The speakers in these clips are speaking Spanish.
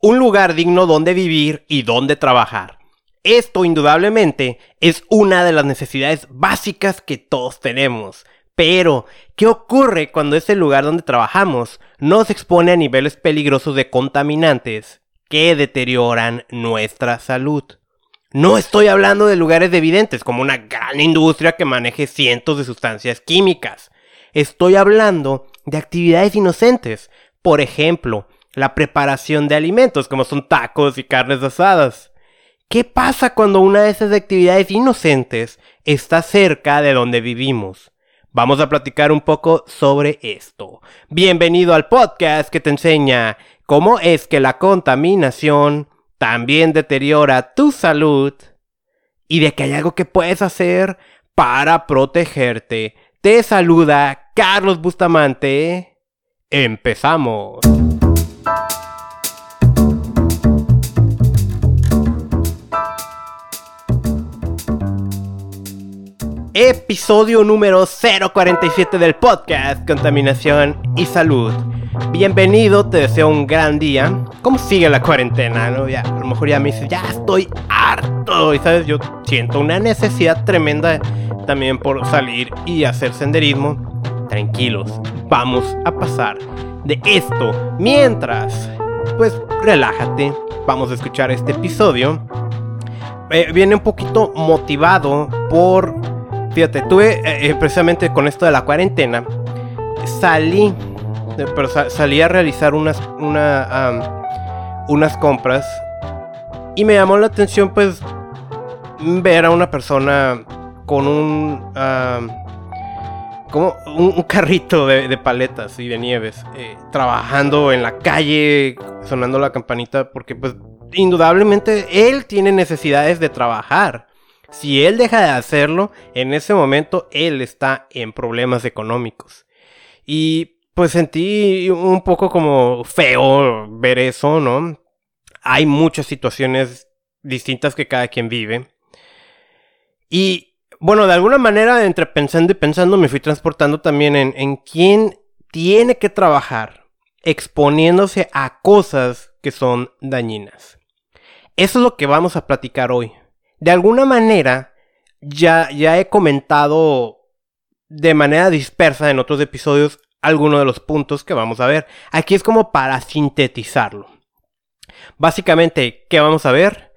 un lugar digno donde vivir y donde trabajar. Esto indudablemente es una de las necesidades básicas que todos tenemos. Pero, ¿qué ocurre cuando ese lugar donde trabajamos nos expone a niveles peligrosos de contaminantes que deterioran nuestra salud? No estoy hablando de lugares evidentes como una gran industria que maneje cientos de sustancias químicas. Estoy hablando de actividades inocentes. Por ejemplo, la preparación de alimentos como son tacos y carnes asadas. ¿Qué pasa cuando una de esas actividades inocentes está cerca de donde vivimos? Vamos a platicar un poco sobre esto. Bienvenido al podcast que te enseña cómo es que la contaminación también deteriora tu salud y de que hay algo que puedes hacer para protegerte. Te saluda Carlos Bustamante. Empezamos. Episodio número 047 del podcast Contaminación y Salud. Bienvenido, te deseo un gran día. ¿Cómo sigue la cuarentena? ¿no? A lo mejor ya me dices, ya estoy harto. Y sabes, yo siento una necesidad tremenda también por salir y hacer senderismo. Tranquilos, vamos a pasar de esto. Mientras, pues relájate. Vamos a escuchar este episodio. Eh, viene un poquito motivado por Fíjate, tuve eh, eh, precisamente con esto de la cuarentena, salí, pero salí a realizar unas, unas compras y me llamó la atención pues ver a una persona con un, como un, carrito de, paletas y de nieves, eh, trabajando en la calle, sonando la campanita, porque pues indudablemente él tiene necesidades de trabajar. Si él deja de hacerlo, en ese momento él está en problemas económicos. Y pues sentí un poco como feo ver eso, ¿no? Hay muchas situaciones distintas que cada quien vive. Y bueno, de alguna manera, entre pensando y pensando, me fui transportando también en, en quién tiene que trabajar exponiéndose a cosas que son dañinas. Eso es lo que vamos a platicar hoy de alguna manera, ya, ya he comentado de manera dispersa en otros episodios algunos de los puntos que vamos a ver. Aquí es como para sintetizarlo. Básicamente, ¿qué vamos a ver?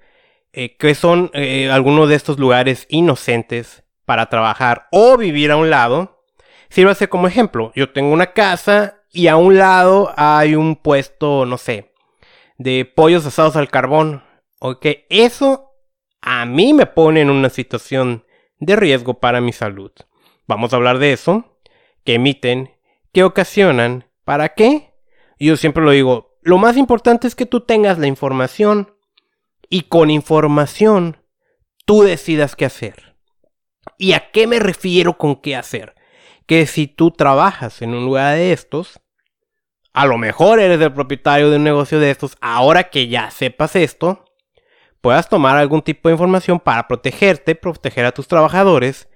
Eh, ¿Qué son eh, algunos de estos lugares inocentes para trabajar o vivir a un lado? Sírvase como ejemplo. Yo tengo una casa y a un lado hay un puesto, no sé, de pollos asados al carbón. Ok, eso a mí me pone en una situación de riesgo para mi salud. Vamos a hablar de eso, qué emiten, qué ocasionan, para qué. Yo siempre lo digo, lo más importante es que tú tengas la información y con información tú decidas qué hacer. ¿Y a qué me refiero con qué hacer? Que si tú trabajas en un lugar de estos, a lo mejor eres el propietario de un negocio de estos, ahora que ya sepas esto, puedas tomar algún tipo de información para protegerte, proteger a tus trabajadores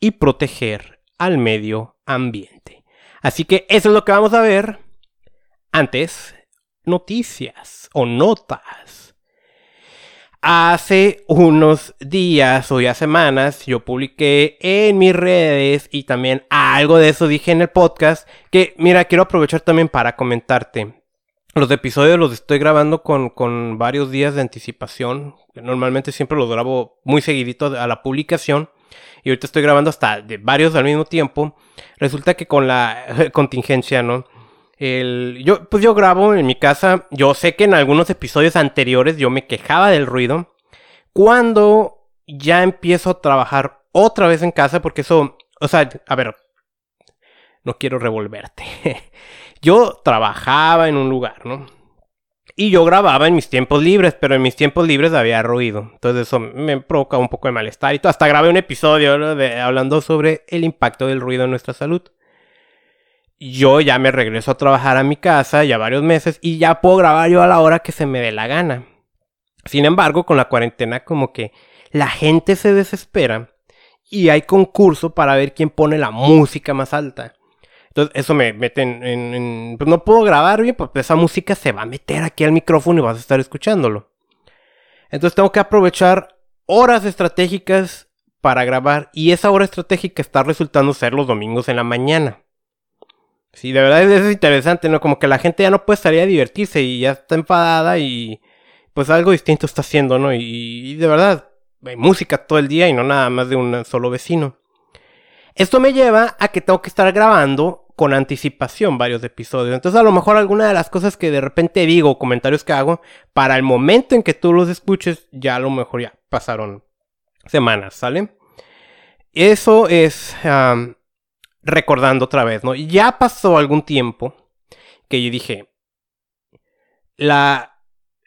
y proteger al medio ambiente. Así que eso es lo que vamos a ver. Antes, noticias o notas. Hace unos días o ya semanas yo publiqué en mis redes y también algo de eso dije en el podcast que mira quiero aprovechar también para comentarte. Los episodios los estoy grabando con, varios días de anticipación. Normalmente siempre los grabo muy seguidito a la publicación. Y ahorita estoy grabando hasta de varios al mismo tiempo. Resulta que con la contingencia, ¿no? Yo, pues yo grabo en mi casa. Yo sé que en algunos episodios anteriores yo me quejaba del ruido. Cuando ya empiezo a trabajar otra vez en casa, porque eso, o sea, a ver, no quiero revolverte. yo trabajaba en un lugar, ¿no? Y yo grababa en mis tiempos libres, pero en mis tiempos libres había ruido. Entonces eso me provoca un poco de malestar y todo. Hasta grabé un episodio hablando sobre el impacto del ruido en nuestra salud. Yo ya me regreso a trabajar a mi casa ya varios meses y ya puedo grabar yo a la hora que se me dé la gana. Sin embargo, con la cuarentena como que la gente se desespera y hay concurso para ver quién pone la música más alta. Entonces eso me mete en... pues no puedo grabar bien, porque esa música se va a meter aquí al micrófono y vas a estar escuchándolo. Entonces tengo que aprovechar horas estratégicas para grabar y esa hora estratégica está resultando ser los domingos en la mañana. Sí, de verdad es interesante, ¿no? Como que la gente ya no puede salir a divertirse y ya está enfadada y pues algo distinto está haciendo, ¿no? Y, de verdad, hay música todo el día y no nada más de un solo vecino. Esto me lleva a que tengo que estar grabando con anticipación varios episodios. Entonces a lo mejor alguna de las cosas que de repente digo, comentarios que hago, para el momento en que tú los escuches, ya a lo mejor ya pasaron semanas, ¿sale? Eso es recordando otra vez, ¿no? Ya pasó algún tiempo que yo dije, la,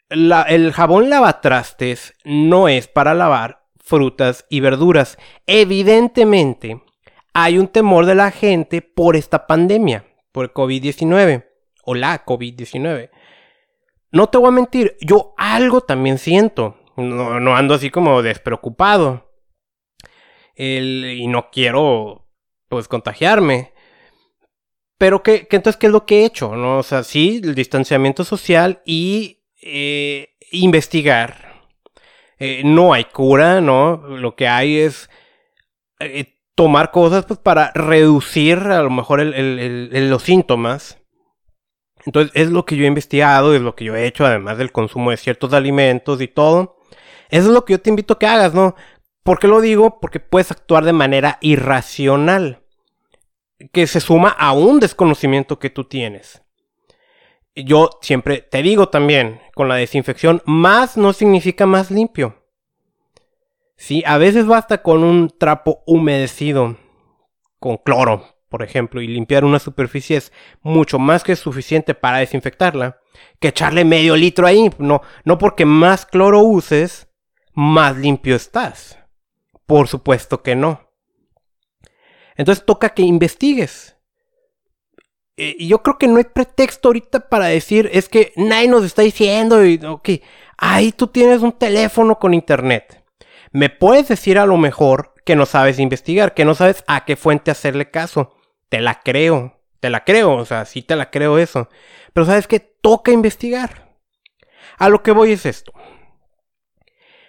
la, el jabón lavatrastes no es para lavar frutas y verduras. Evidentemente, hay un temor de la gente por esta pandemia, por el COVID-19 o la COVID-19. No te voy a mentir, yo algo también siento. No, ando así como despreocupado. y no quiero, pues, contagiarme. Pero que, entonces, ¿qué es lo que he hecho? ¿no? O sea, sí, el distanciamiento social y eh, investigar. Eh, no hay cura, ¿no? Lo que hay es eh, tomar cosas pues, para reducir a lo mejor los síntomas. Entonces es lo que yo he investigado, es lo que yo he hecho, además del consumo de ciertos alimentos y todo. Eso es lo que yo te invito a que hagas, ¿no? ¿Por qué lo digo? Porque puedes actuar de manera irracional, que se suma a un desconocimiento que tú tienes. Yo siempre te digo también, con la desinfección, más no significa más limpio. Sí, a veces basta con un trapo humedecido, con cloro, por ejemplo, y limpiar una superficie es mucho más que suficiente para desinfectarla, que echarle medio litro ahí. No, no porque más cloro uses, más limpio estás. Por supuesto que no. Entonces toca que investigues. Eh, y yo creo que no hay pretexto ahorita para decir, es que nadie nos está diciendo, y, ok, ahí tú tienes un teléfono con internet me puedes decir a lo mejor que no sabes investigar, que no sabes a qué fuente hacerle caso. Te la creo, te la creo, o sea, sí te la creo eso. Pero sabes que toca investigar. A lo que voy es esto.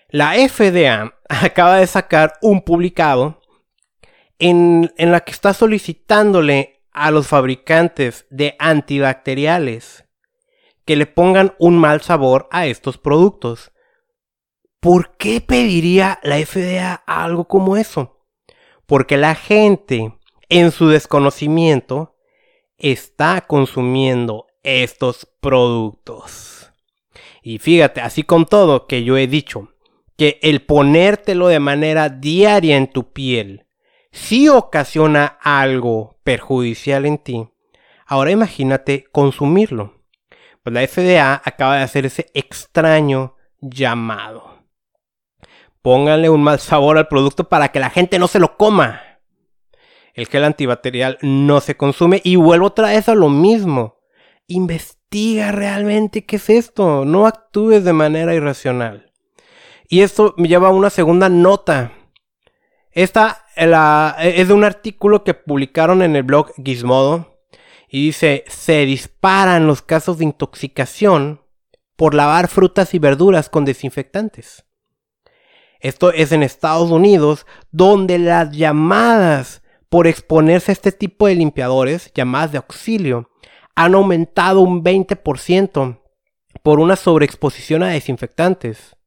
La FDA acaba de sacar un publicado en, en la que está solicitándole a los fabricantes de antibacteriales que le pongan un mal sabor a estos productos. ¿Por qué pediría la FDA algo como eso? Porque la gente, en su desconocimiento, está consumiendo estos productos. Y fíjate, así con todo que yo he dicho, que el ponértelo de manera diaria en tu piel sí ocasiona algo perjudicial en ti. Ahora imagínate consumirlo. Pues la FDA acaba de hacer ese extraño llamado pónganle un mal sabor al producto para que la gente no se lo coma. El gel antibacterial no se consume y vuelvo otra vez a lo mismo. Investiga realmente qué es esto, no actúes de manera irracional. Y esto me lleva a una segunda nota. Esta es de un artículo que publicaron en el blog Gizmodo y dice, se disparan los casos de intoxicación por lavar frutas y verduras con desinfectantes. Esto es en Estados Unidos, donde las llamadas por exponerse a este tipo de limpiadores, llamadas de auxilio, han aumentado un 20% por una sobreexposición a desinfectantes,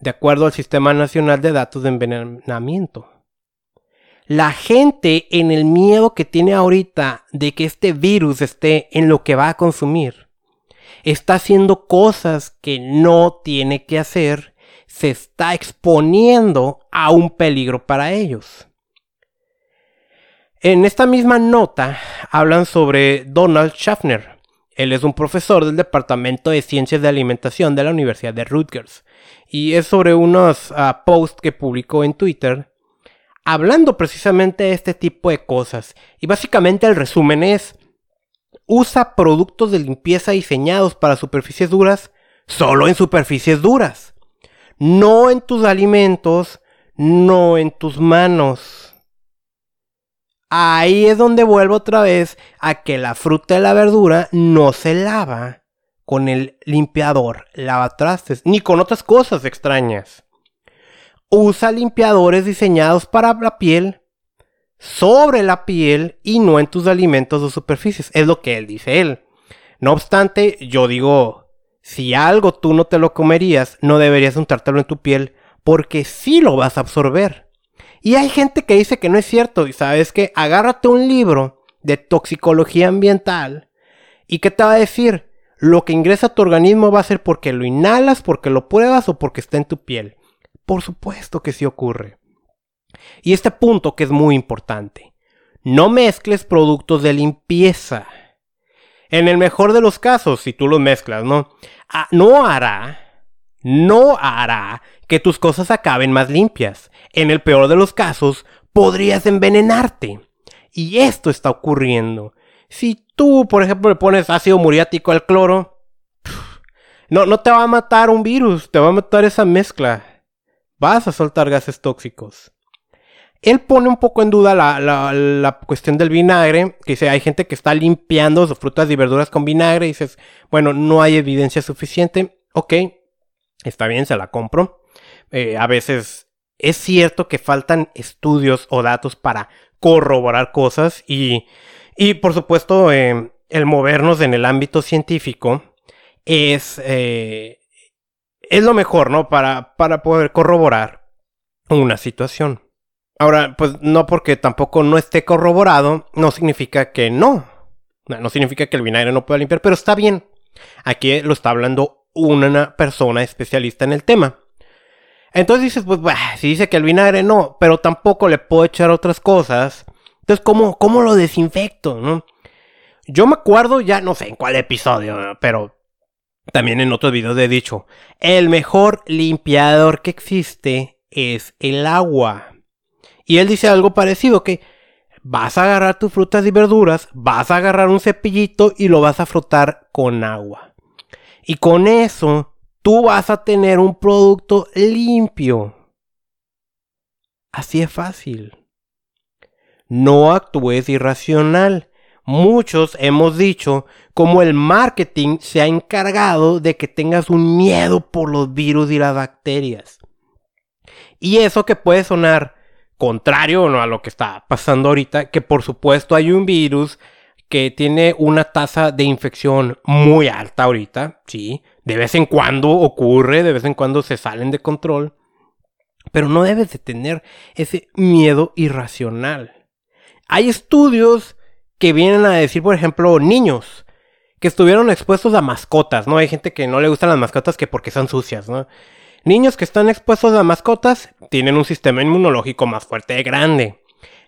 de acuerdo al Sistema Nacional de Datos de Envenenamiento. La gente en el miedo que tiene ahorita de que este virus esté en lo que va a consumir, está haciendo cosas que no tiene que hacer se está exponiendo a un peligro para ellos. En esta misma nota hablan sobre Donald Schaffner. Él es un profesor del Departamento de Ciencias de Alimentación de la Universidad de Rutgers. Y es sobre unos ah, posts que publicó en Twitter hablando precisamente de este tipo de cosas. Y básicamente el resumen es, usa productos de limpieza diseñados para superficies duras solo en superficies duras no en tus alimentos, no en tus manos. Ahí es donde vuelvo otra vez a que la fruta y la verdura no se lava con el limpiador lavatrastes ni con otras cosas extrañas. Usa limpiadores diseñados para la piel, sobre la piel y no en tus alimentos o superficies. Es lo que él dice él. No obstante, yo digo, si algo tú no te lo comerías, no deberías untártelo en tu piel porque sí lo vas a absorber. Y hay gente que dice que no es cierto. Y sabes que agárrate un libro de toxicología ambiental. ¿Y qué te va a decir? Lo que ingresa a tu organismo va a ser porque lo inhalas, porque lo pruebas o porque está en tu piel. Por supuesto que sí ocurre. Y este punto que es muy importante. No mezcles productos de limpieza. En el mejor de los casos, si tú los mezclas, ¿no? Ah, no hará, no hará que tus cosas acaben más limpias. En el peor de los casos, podrías envenenarte. Y esto está ocurriendo. Si tú, por ejemplo, le pones ácido muriático al cloro, no, no te va a matar un virus, te va a matar esa mezcla. Vas a soltar gases tóxicos. Él pone un poco en duda la, la, cuestión del vinagre, que dice, hay gente que está limpiando sus frutas y verduras con vinagre, y dices, bueno, no hay evidencia suficiente, ok, está bien, se la compro. Eh, a veces es cierto que faltan estudios o datos para corroborar cosas y, y por supuesto eh, el movernos en el ámbito científico es, eh, es lo mejor, ¿no? Para, para poder corroborar una situación. Ahora, pues no porque tampoco no esté corroborado, no significa que no. No significa que el vinagre no pueda limpiar, pero está bien. Aquí lo está hablando una persona especialista en el tema. Entonces dices, pues, si dice que el vinagre no, pero tampoco le puedo echar otras cosas. Entonces, ¿cómo, cómo lo desinfecto, no? Yo me acuerdo ya, no sé en cuál episodio, pero también en otros videos he dicho, el mejor limpiador que existe es el agua. Y él dice algo parecido, que vas a agarrar tus frutas y verduras, vas a agarrar un cepillito y lo vas a frotar con agua. Y con eso tú vas a tener un producto limpio. Así es fácil. No actúes irracional. Muchos hemos dicho cómo el marketing se ha encargado de que tengas un miedo por los virus y las bacterias. Y eso que puede sonar contrario a lo que está pasando ahorita, que por supuesto hay un virus que tiene una tasa de infección muy alta ahorita, sí, de vez en cuando ocurre, de vez en cuando se salen de control, pero no debes de tener ese miedo irracional. Hay estudios que vienen a decir, por ejemplo, niños que estuvieron expuestos a mascotas, ¿no? Hay gente que no le gustan las mascotas que porque son sucias, ¿no? Niños que están expuestos a mascotas tienen un sistema inmunológico más fuerte y grande.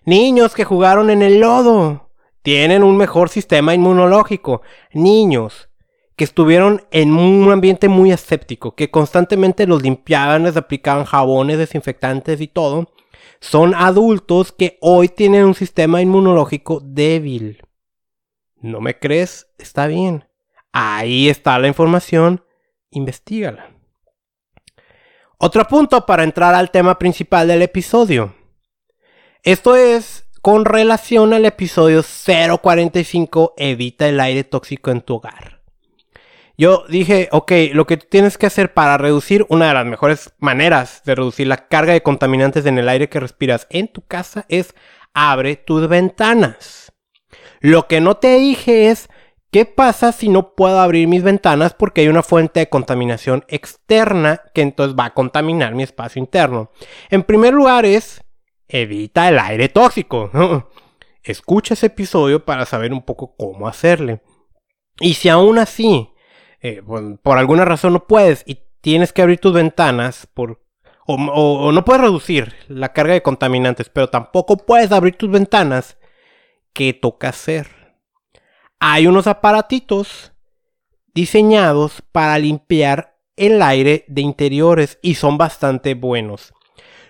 Niños que jugaron en el lodo tienen un mejor sistema inmunológico. Niños que estuvieron en un ambiente muy aséptico, que constantemente los limpiaban, les aplicaban jabones, desinfectantes y todo, son adultos que hoy tienen un sistema inmunológico débil. ¿No me crees? Está bien. Ahí está la información. Investígala. Otro punto para entrar al tema principal del episodio. Esto es con relación al episodio 045, evita el aire tóxico en tu hogar. Yo dije, ok, lo que tienes que hacer para reducir, una de las mejores maneras de reducir la carga de contaminantes en el aire que respiras en tu casa es abre tus ventanas. Lo que no te dije es, ¿qué pasa si no puedo abrir mis ventanas porque hay una fuente de contaminación externa que entonces va a contaminar mi espacio interno? En primer lugar es, evita el aire tóxico. Escucha ese episodio para saber un poco cómo hacerle. Y si aún así, eh, por alguna razón no puedes y tienes que abrir tus ventanas por, o, no puedes reducir la carga de contaminantes, pero tampoco puedes abrir tus ventanas, ¿qué toca hacer? Hay unos aparatitos diseñados para limpiar el aire de interiores y son bastante buenos.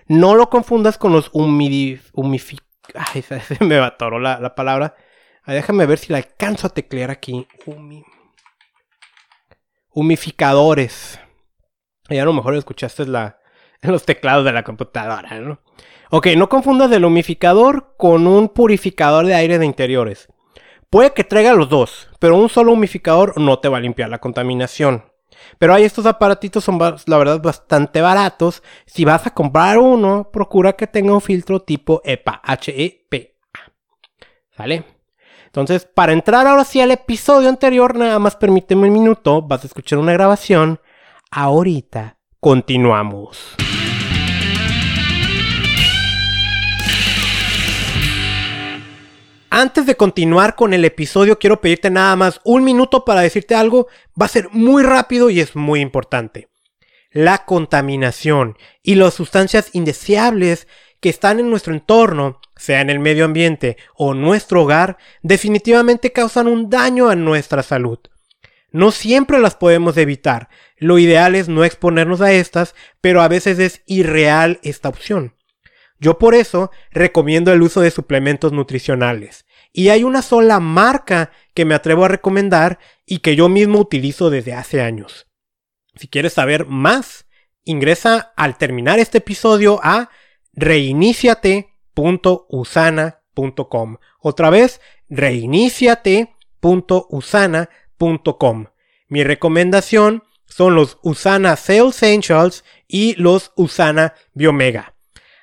No lo confundas con los humidif... Ay, se me atoró la, la palabra. déjame ver si la alcanzo a teclear aquí. Humificadores. Ya a lo mejor escuchaste la, los teclados de la computadora, ¿no? Ok, no confundas el humificador con un purificador de aire de interiores. Puede que traiga los dos, pero un solo humificador no te va a limpiar la contaminación. Pero hay estos aparatitos son la verdad bastante baratos. Si vas a comprar uno, procura que tenga un filtro tipo EPA, H-E-P-A. ¿Sale? Entonces, para entrar ahora sí al episodio anterior, nada más permíteme un minuto, vas a escuchar una grabación. Ahorita continuamos. Antes de continuar con el episodio, quiero pedirte nada más un minuto para decirte algo. Va a ser muy rápido y es muy importante. La contaminación y las sustancias indeseables que están en nuestro entorno, sea en el medio ambiente o nuestro hogar, definitivamente causan un daño a nuestra salud. No siempre las podemos evitar. Lo ideal es no exponernos a estas, pero a veces es irreal esta opción. Yo por eso recomiendo el uso de suplementos nutricionales. Y hay una sola marca que me atrevo a recomendar y que yo mismo utilizo desde hace años. Si quieres saber más, ingresa al terminar este episodio a reiniciate.usana.com. Otra vez, reiniciate.usana.com. Mi recomendación son los Usana Sales Essentials y los Usana Biomega.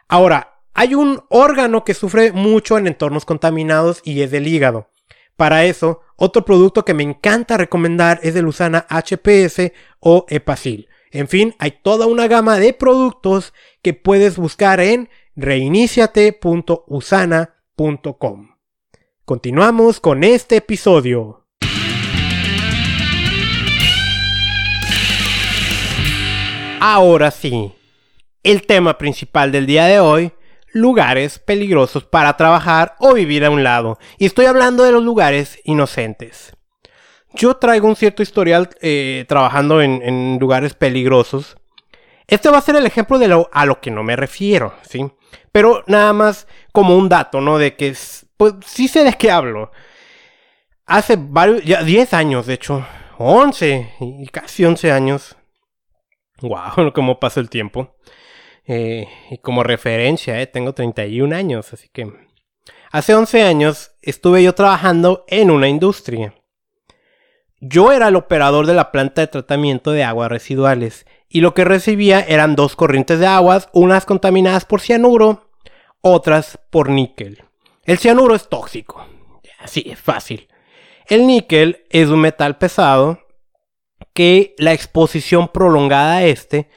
Ahora, hay un órgano que sufre mucho en entornos contaminados y es el hígado. Para eso, otro producto que me encanta recomendar es el Usana HPS o Epacil. En fin, hay toda una gama de productos que puedes buscar en reiniciate.usana.com. Continuamos con este episodio. Ahora sí, el tema principal del día de hoy lugares peligrosos para trabajar o vivir a un lado. Y estoy hablando de los lugares inocentes. Yo traigo un cierto historial eh, trabajando en, lugares peligrosos. Este va a ser el ejemplo de lo, a lo que no me refiero, ¿sí? Pero nada más como un dato, ¿no? De que, pues sí sé de qué hablo. Hace varios, ya 10 años, de hecho, 11 y casi 11 años. Wow, cómo pasa el tiempo. Eh, y como referencia, eh, tengo 31 años, así que... Hace 11 años estuve yo trabajando en una industria. Yo era el operador de la planta de tratamiento de aguas residuales y lo que recibía eran dos corrientes de aguas, unas contaminadas por cianuro, otras por níquel. El cianuro es tóxico, así es fácil. El níquel es un metal pesado que la exposición prolongada a este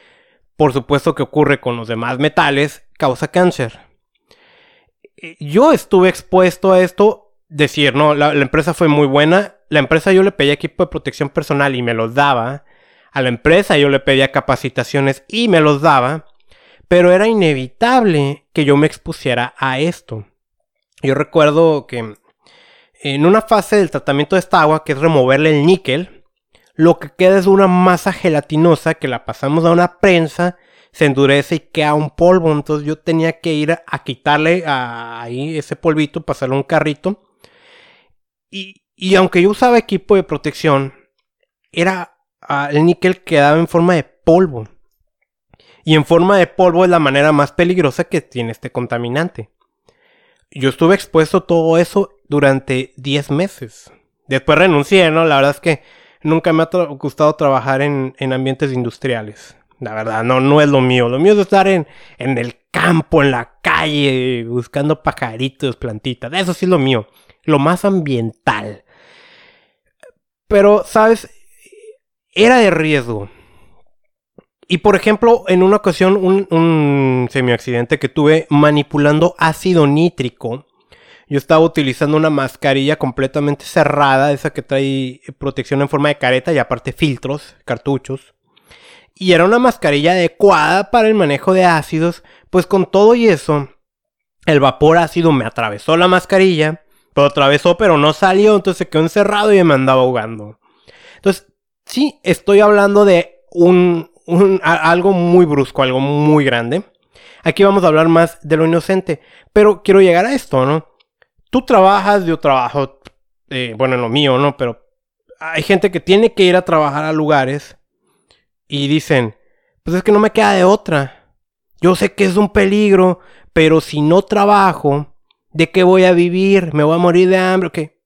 por supuesto que ocurre con los demás metales, causa cáncer. Eh, yo estuve expuesto a esto, decir, no, la, empresa fue muy buena, la empresa yo le pedía equipo de protección personal y me los daba, a la empresa yo le pedía capacitaciones y me los daba, pero era inevitable que yo me expusiera a esto. Yo recuerdo que en una fase del tratamiento de esta agua, que es removerle el níquel, lo que queda es una masa gelatinosa que la pasamos a una prensa, se endurece y queda un polvo. Entonces yo tenía que ir a, quitarle ahí ese polvito, pasarle un carrito. Y, aunque yo usaba equipo de protección, era el níquel quedaba en forma de polvo. Y en forma de polvo es la manera más peligrosa que tiene este contaminante. Yo estuve expuesto a todo eso durante 10 meses. Después renuncié, ¿no? La verdad es que nunca me ha gustado trabajar en, ambientes industriales. La verdad, no, no es lo mío. Lo mío es estar en, en el campo, en la calle, buscando pajaritos, plantitas. Eso sí es lo mío. Lo más ambiental. Pero, ¿sabes? Era de riesgo. Y por ejemplo, en una ocasión, un, un semi-accidente que tuve manipulando ácido nítrico yo estaba utilizando una mascarilla completamente cerrada, esa que trae protección en forma de careta y aparte filtros, cartuchos. Y era una mascarilla adecuada para el manejo de ácidos, pues con todo y eso, el vapor ácido me atravesó la mascarilla, pero atravesó pero no salió, entonces se quedó encerrado y me andaba ahogando. Entonces, sí, estoy hablando de un, un algo muy brusco, algo muy grande. Aquí vamos a hablar más de lo inocente, pero quiero llegar a esto, ¿no? Tú trabajas, yo trabajo, eh, bueno, en lo mío, ¿no? Pero hay gente que tiene que ir a trabajar a lugares y dicen, pues es que no me queda de otra. Yo sé que es un peligro, pero si no trabajo, ¿de qué voy a vivir? ¿Me voy a morir de hambre? ¿Qué?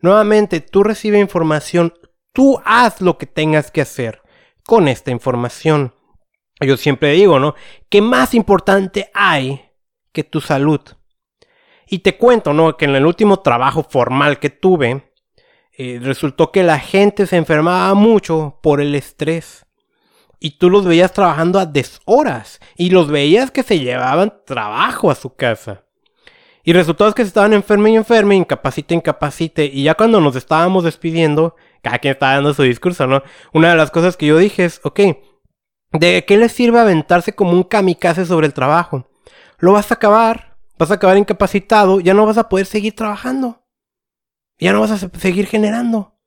Nuevamente, tú recibes información, tú haz lo que tengas que hacer con esta información. Yo siempre digo, ¿no? ¿Qué más importante hay que tu salud? Y te cuento, ¿no? Que en el último trabajo formal que tuve, eh, resultó que la gente se enfermaba mucho por el estrés. Y tú los veías trabajando a deshoras. Y los veías que se llevaban trabajo a su casa. Y resultó que estaban enfermos y enfermos, incapacite, incapacite. Y ya cuando nos estábamos despidiendo, cada quien estaba dando su discurso, ¿no? Una de las cosas que yo dije es, ok, ¿de qué le sirve aventarse como un kamikaze sobre el trabajo? Lo vas a acabar, vas a acabar incapacitado, ya no vas a poder seguir trabajando. Ya no vas a seguir generando.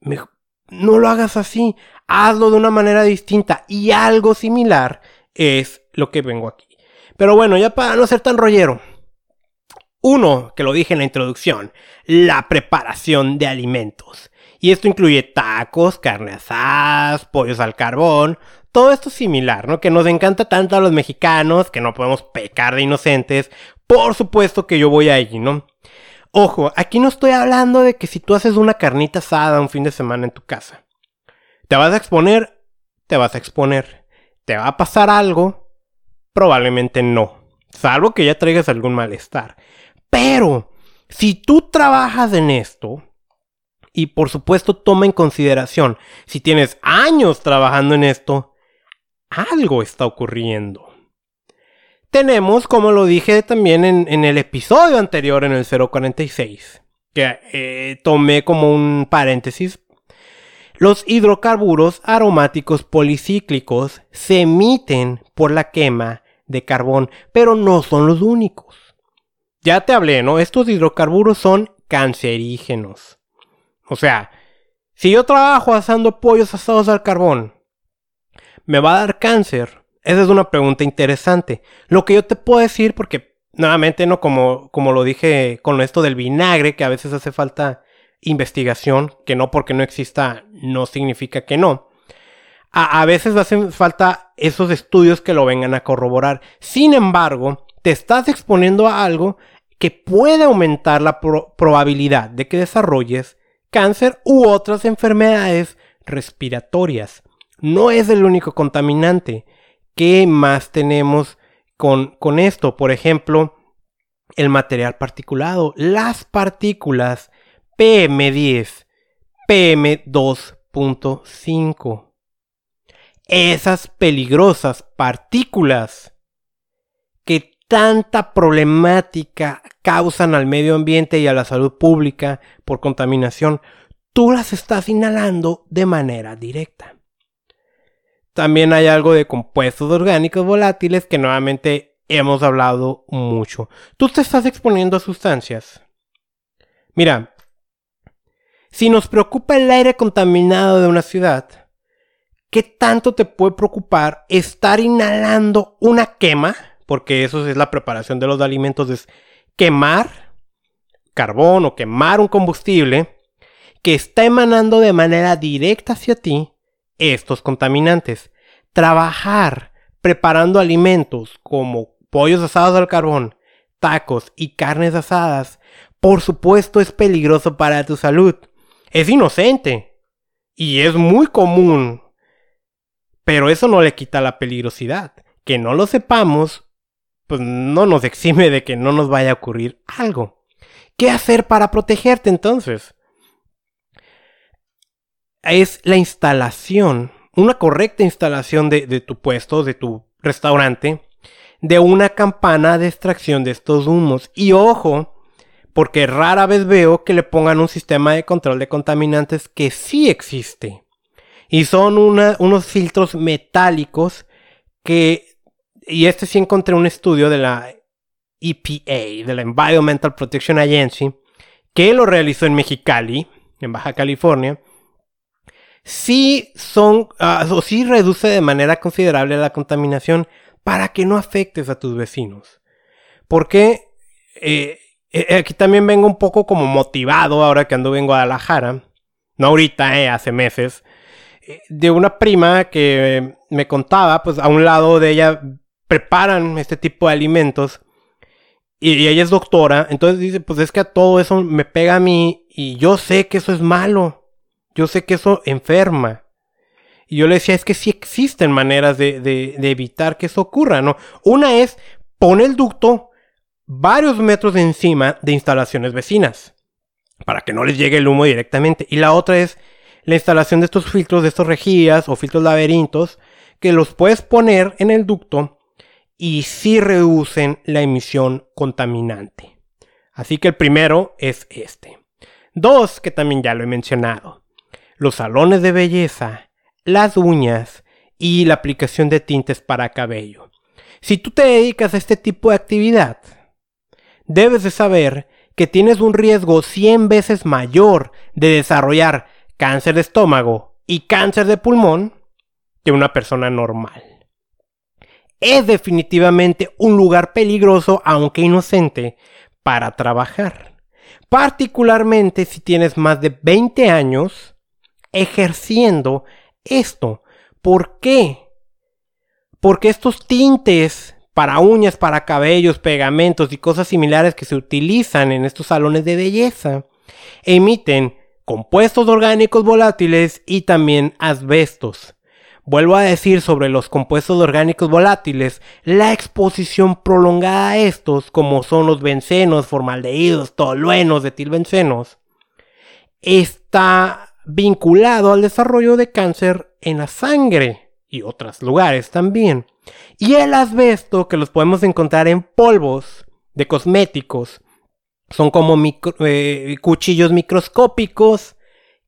no lo hagas así. Hazlo de una manera distinta. Y algo similar es lo que vengo aquí. Pero bueno, ya para no ser tan rollero. Uno, que lo dije en la introducción, la preparación de alimentos. Y esto incluye tacos, carne asadas, pollos al carbón, todo esto similar, ¿no? Que nos encanta tanto a los mexicanos, que no podemos pecar de inocentes. Por supuesto que yo voy allí, ¿no? Ojo, aquí no estoy hablando de que si tú haces una carnita asada un fin de semana en tu casa, te vas a exponer, te vas a exponer. ¿Te va a pasar algo? Probablemente no. Salvo que ya traigas algún malestar. Pero, si tú trabajas en esto, y por supuesto toma en consideración, si tienes años trabajando en esto, algo está ocurriendo tenemos, como lo dije también en, el episodio anterior, en el 046, que eh, tomé como un paréntesis, los hidrocarburos aromáticos policíclicos se emiten por la quema de carbón, pero no son los únicos. Ya te hablé, ¿no? Estos hidrocarburos son cancerígenos. O sea, si yo trabajo asando pollos asados al carbón, me va a dar cáncer esa es una pregunta interesante. Lo que yo te puedo decir, porque nuevamente, no como, como lo dije con esto del vinagre, que a veces hace falta investigación, que no porque no exista no significa que no. A, veces hacen falta esos estudios que lo vengan a corroborar. Sin embargo, te estás exponiendo a algo que puede aumentar la probabilidad de que desarrolles cáncer u otras enfermedades respiratorias. No es el único contaminante. ¿Qué más tenemos con, con esto? Por ejemplo, el material particulado, las partículas PM10, PM2.5. Esas peligrosas partículas que tanta problemática causan al medio ambiente y a la salud pública por contaminación, tú las estás inhalando de manera directa. También hay algo de compuestos orgánicos volátiles que nuevamente hemos hablado mucho. Tú te estás exponiendo a sustancias. Mira, si nos preocupa el aire contaminado de una ciudad, ¿qué tanto te puede preocupar estar inhalando una quema? Porque eso es la preparación de los alimentos, es quemar carbón o quemar un combustible que está emanando de manera directa hacia ti estos contaminantes. Trabajar preparando alimentos como pollos asados al carbón, tacos y carnes asadas, por supuesto es peligroso para tu salud. Es inocente y es muy común. Pero eso no le quita la peligrosidad. Que no lo sepamos, pues no nos exime de que no nos vaya a ocurrir algo. ¿Qué hacer para protegerte entonces? Es la instalación, una correcta instalación de, tu puesto, de tu restaurante, de una campana de extracción de estos humos. Y ojo, porque rara vez veo que le pongan un sistema de control de contaminantes que sí existe. Y son unos filtros metálicos que... Y este sí encontré un estudio de la EPA, de la Environmental Protection Agency, que lo realizó en Mexicali, en Baja California, sí son, ah, o sí reduce de manera considerable la contaminación para que no afectes a tus vecinos. Porque eh, eh, aquí también vengo un poco como motivado ahora que ando en Guadalajara, no ahorita, eh, hace meses, de una prima que me contaba, pues a un lado de ella preparan este tipo de alimentos y, ella es doctora, entonces dice, pues es que a todo eso me pega a mí y yo sé que eso es malo, yo sé que eso enferma. Y yo le decía, es que sí existen maneras de, de evitar que eso ocurra, ¿no? Una es, pone el ducto varios metros encima de instalaciones vecinas, para que no les llegue el humo directamente. Y la otra es la instalación de estos filtros, de estos rejillas o filtros laberintos, que los puedes poner en el ducto y sí reducen la emisión contaminante. Así que el primero es este. Dos, que también ya lo he mencionado. Los salones de belleza, las uñas y la aplicación de tintes para cabello. Si tú te dedicas a este tipo de actividad, debes de saber que tienes un riesgo 100 veces mayor de desarrollar cáncer de estómago y cáncer de pulmón que una persona normal. Es definitivamente un lugar peligroso, aunque inocente, para trabajar. Particularmente si tienes más de 20 años ejerciendo esto. ¿Por qué? Porque estos tintes para uñas, para cabellos, pegamentos y cosas similares que se utilizan en estos salones de belleza emiten compuestos orgánicos volátiles y también asbestos. Vuelvo a decir sobre los compuestos orgánicos volátiles, la exposición prolongada a estos, como son los bencenos, formaldehídos, toluenos, etilbencenos, está vinculado al desarrollo de cáncer en la sangre y otros lugares también. Y el asbesto, que los podemos encontrar en polvos de cosméticos, son como eh, cuchillos microscópicos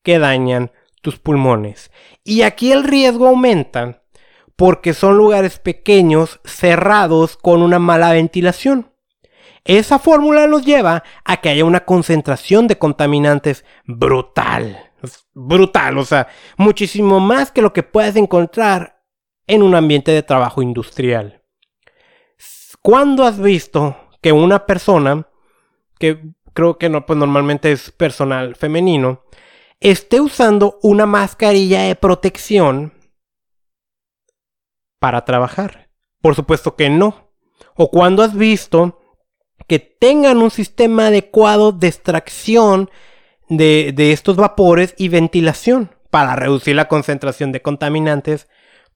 que dañan tus pulmones. Y aquí el riesgo aumenta porque son lugares pequeños, cerrados, con una mala ventilación. Esa fórmula nos lleva a que haya una concentración de contaminantes brutal. Brutal, o sea, muchísimo más que lo que puedes encontrar en un ambiente de trabajo industrial. ¿Cuándo has visto que una persona que creo que no, pues normalmente es personal femenino, esté usando una mascarilla de protección para trabajar. Por supuesto que no. O cuando has visto que tengan un sistema adecuado de extracción de, estos vapores y ventilación para reducir la concentración de contaminantes,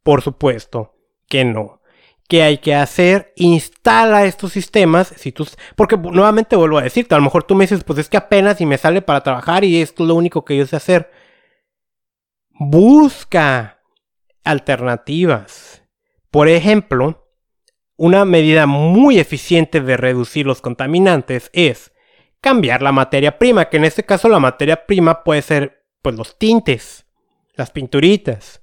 por supuesto que no. ¿Qué hay que hacer? Instala estos sistemas. Si porque nuevamente vuelvo a decirte, a lo mejor tú me dices, pues es que apenas y me sale para trabajar y esto es lo único que yo sé hacer. Busca alternativas. Por ejemplo, una medida muy eficiente de reducir los contaminantes es cambiar la materia prima, que en este caso la materia prima puede ser pues los tintes, las pinturitas,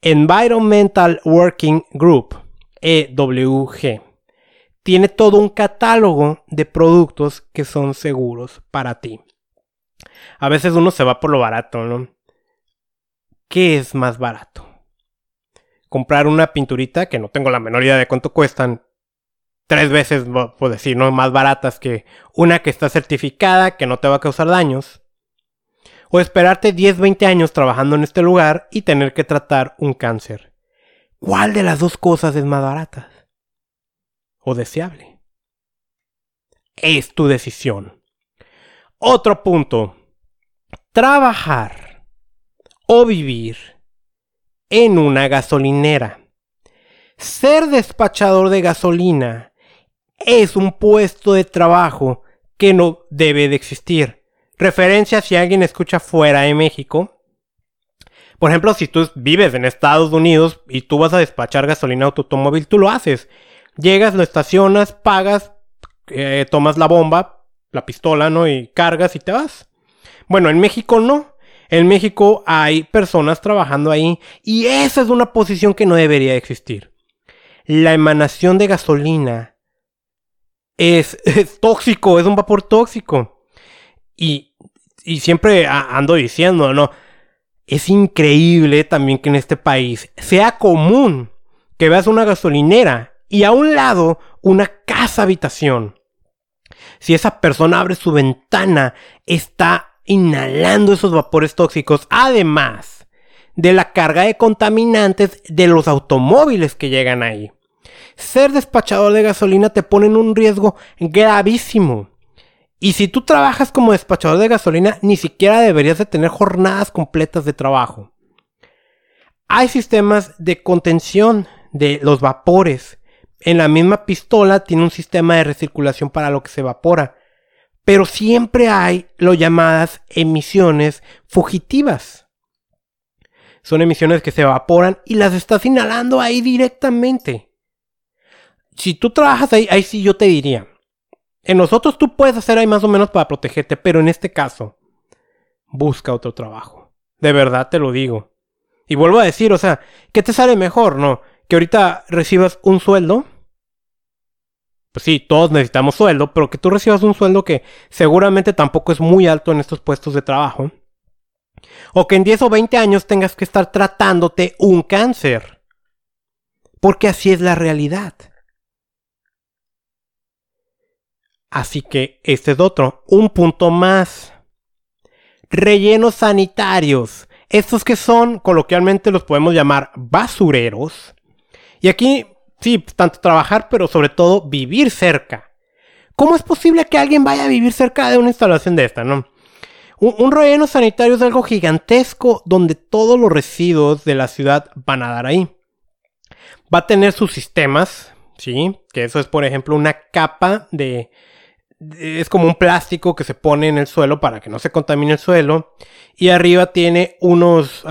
Environmental Working Group, EWG, tiene todo un catálogo de productos que son seguros para ti. A veces uno se va por lo barato, ¿no? ¿Qué es más barato? Comprar una pinturita que no tengo la menor idea de cuánto cuestan. Tres veces, puedo decir, ¿no? Más baratas que una que está certificada, que no te va a causar daños o esperarte 10, 20 años trabajando en este lugar y tener que tratar un cáncer. ¿Cuál de las dos cosas es más barata? ¿O deseable? Es tu decisión. Otro punto. Trabajar o vivir en una gasolinera. Ser despachador de gasolina es un puesto de trabajo que no debe de existir referencia si alguien escucha fuera de México. Por ejemplo, si tú vives en Estados Unidos y tú vas a despachar gasolina automóvil, tú lo haces. Llegas, lo estacionas, pagas, eh, tomas la bomba, la pistola, ¿no? Y cargas y te vas. Bueno, en México no. En México hay personas trabajando ahí y esa es una posición que no debería existir. La emanación de gasolina es, tóxico, es un vapor tóxico. Y, y siempre ando diciendo, ¿no? Es increíble también que en este país sea común que veas una gasolinera y a un lado una casa habitación. Si esa persona abre su ventana, está inhalando esos vapores tóxicos. Además de la carga de contaminantes de los automóviles que llegan ahí. Ser despachador de gasolina te pone en un riesgo gravísimo. Y si tú trabajas como despachador de gasolina, ni siquiera deberías de tener jornadas completas de trabajo. Hay sistemas de contención de los vapores. En la misma pistola tiene un sistema de recirculación para lo que se evapora. Pero siempre hay lo llamadas emisiones fugitivas. Son emisiones que se evaporan y las estás inhalando ahí directamente. Si tú trabajas ahí, ahí sí yo te diría. En nosotros tú puedes hacer ahí más o menos para protegerte, pero en este caso, busca otro trabajo. De verdad te lo digo. Y vuelvo a decir, o sea, ¿qué te sale mejor, no? Que ahorita recibas un sueldo pues sí, todos necesitamos sueldo, pero que tú recibas un sueldo que seguramente tampoco es muy alto en estos puestos de trabajo. O que en 10 o 20 años tengas que estar tratándote un cáncer. Porque así es la realidad. Así que este es otro, un punto más. Rellenos sanitarios. Estos que son, coloquialmente los podemos llamar basureros. Y aquí Sí, tanto trabajar, pero sobre todo vivir cerca. ¿Cómo es posible que alguien vaya a vivir cerca de una instalación de esta, no? Un, relleno sanitario es algo gigantesco donde todos los residuos de la ciudad van a dar ahí. Va a tener sus sistemas, ¿sí? Que eso es, por ejemplo, una capa de, es como un plástico que se pone en el suelo para que no se contamine el suelo. Y arriba tiene unos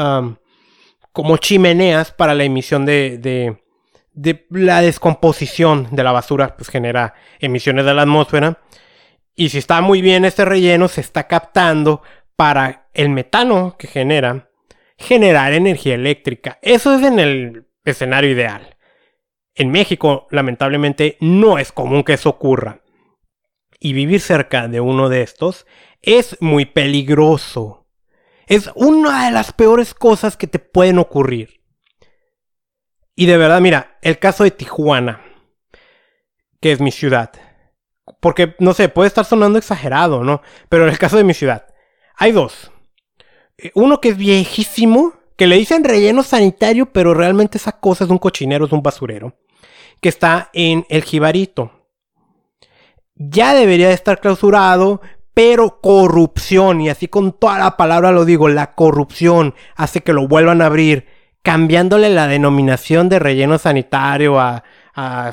como chimeneas para la emisión de, de la descomposición de la basura pues genera emisiones de la atmósfera. Y si está muy bien este relleno, se está captando para el metano que genera, generar energía eléctrica. Eso es en el escenario ideal. En México, lamentablemente, no es común que eso ocurra. Y vivir cerca de uno de estos es muy peligroso. Es una de las peores cosas que te pueden ocurrir. Y de verdad, mira, el caso de Tijuana, que es mi ciudad. Porque, no sé, puede estar sonando exagerado, ¿no? Pero en el caso de mi ciudad, hay dos. Eh, uno que es viejísimo, que le dicen relleno sanitario, pero realmente esa cosa es un cochinero, es un basurero. Que está en el Jibarito. Ya debería de estar clausurado, pero corrupción, y así con toda la palabra lo digo, la corrupción hace que lo vuelvan a abrir cambiándole la denominación de relleno sanitario a,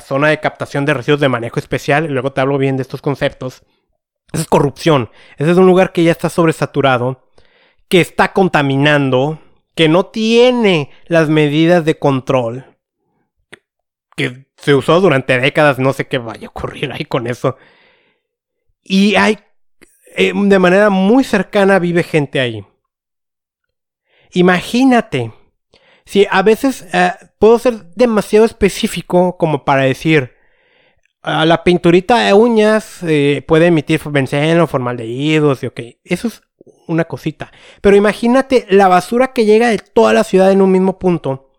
zona de captación de residuos de manejo especial, luego te hablo bien de estos conceptos. Esa es corrupción. Ese es un lugar que ya está sobresaturado, que está contaminando, que no tiene las medidas de control, que se usó durante décadas, no sé qué vaya a ocurrir ahí con eso. Y hay, eh, de manera muy cercana vive gente ahí. Imagínate Sí, a veces eh, puedo ser demasiado específico como para decir, la pinturita de uñas eh, puede emitir benceno, formaldehídos y ok, eso es una cosita. Pero imagínate la basura que llega de toda la ciudad en un mismo punto.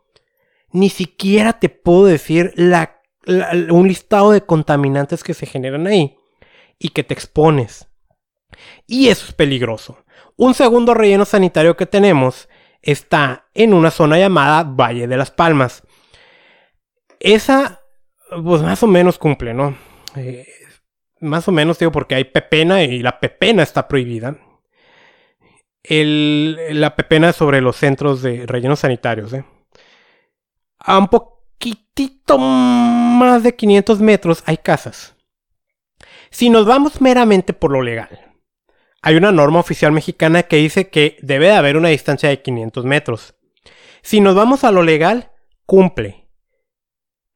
Ni siquiera te puedo decir un listado de contaminantes que se generan ahí y que te expones. Y eso es peligroso. Un segundo relleno sanitario que tenemos está en una zona llamada Valle de las Palmas. Esa, pues más o menos cumple, ¿no? Eh, más o menos digo porque hay pepena y la pepena está prohibida. la pepena sobre los centros de rellenos sanitarios. ¿eh? A un poquitito más de 500 metros hay casas. Si nos vamos meramente por lo legal, hay una norma oficial mexicana que dice que debe de haber una distancia de 500 metros. Si nos vamos a lo legal, cumple.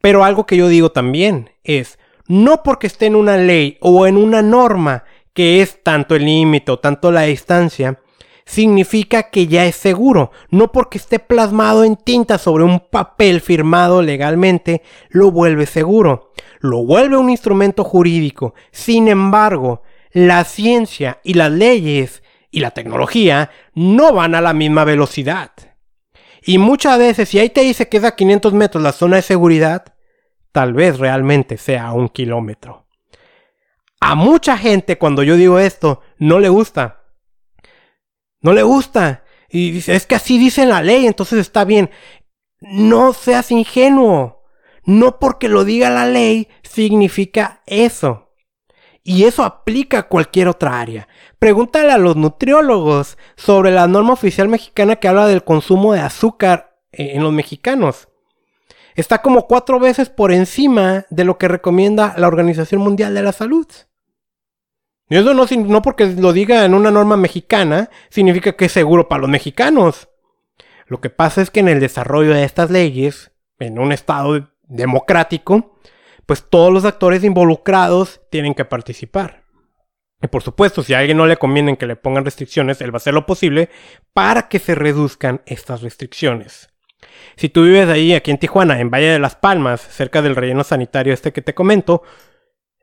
Pero algo que yo digo también es, no porque esté en una ley o en una norma que es tanto el límite o tanto la distancia, significa que ya es seguro. No porque esté plasmado en tinta sobre un papel firmado legalmente, lo vuelve seguro. Lo vuelve un instrumento jurídico. Sin embargo, la ciencia y las leyes y la tecnología no van a la misma velocidad. Y muchas veces, si ahí te dice que es a 500 metros la zona de seguridad, tal vez realmente sea a un kilómetro. A mucha gente, cuando yo digo esto, no le gusta. No le gusta. Y dice, es que así dice la ley, entonces está bien. No seas ingenuo. No porque lo diga la ley significa eso. Y eso aplica a cualquier otra área. Pregúntale a los nutriólogos sobre la norma oficial mexicana que habla del consumo de azúcar eh, en los mexicanos. Está como cuatro veces por encima de lo que recomienda la Organización Mundial de la Salud. Y eso no, no porque lo diga en una norma mexicana, significa que es seguro para los mexicanos. Lo que pasa es que en el desarrollo de estas leyes, en un estado democrático, pues todos los actores involucrados tienen que participar. Y por supuesto, si a alguien no le conviene que le pongan restricciones, él va a hacer lo posible para que se reduzcan estas restricciones. Si tú vives ahí, aquí en Tijuana, en Valle de las Palmas, cerca del relleno sanitario este que te comento,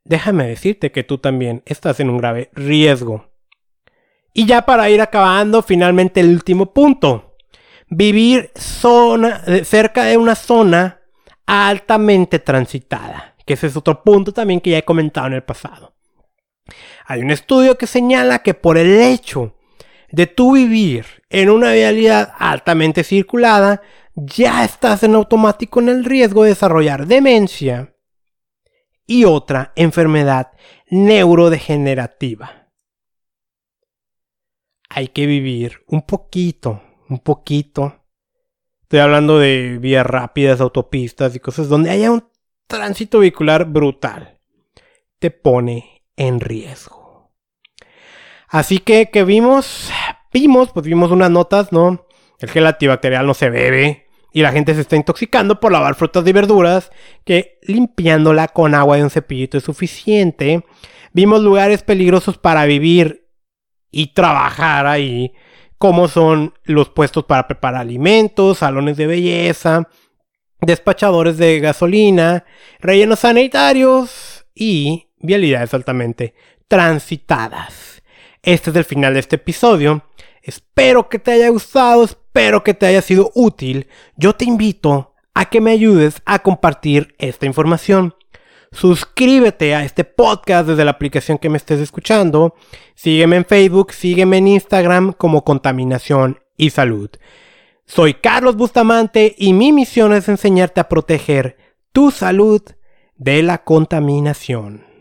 déjame decirte que tú también estás en un grave riesgo. Y ya para ir acabando, finalmente el último punto. Vivir zona, cerca de una zona altamente transitada. Que ese es otro punto también que ya he comentado en el pasado. Hay un estudio que señala que por el hecho de tú vivir en una vialidad altamente circulada, ya estás en automático en el riesgo de desarrollar demencia, y otra enfermedad neurodegenerativa. Hay que vivir un poquito, un poquito. Estoy hablando de vías rápidas, autopistas y cosas donde haya un tránsito vehicular brutal. Te pone en riesgo. Así que, que vimos? Vimos, pues vimos unas notas, ¿no? El gel antibacterial no se bebe y la gente se está intoxicando por lavar frutas y verduras que limpiándola con agua de un cepillito es suficiente. Vimos lugares peligrosos para vivir y trabajar ahí, como son los puestos para preparar alimentos, salones de belleza, despachadores de gasolina, rellenos sanitarios y vialidades altamente transitadas. Este es el final de este episodio. Espero que te haya gustado, espero que te haya sido útil. Yo te invito a que me ayudes a compartir esta información. Suscríbete a este podcast desde la aplicación que me estés escuchando. Sígueme en Facebook, sígueme en Instagram como Contaminación y Salud. Soy Carlos Bustamante y mi misión es enseñarte a proteger tu salud de la contaminación.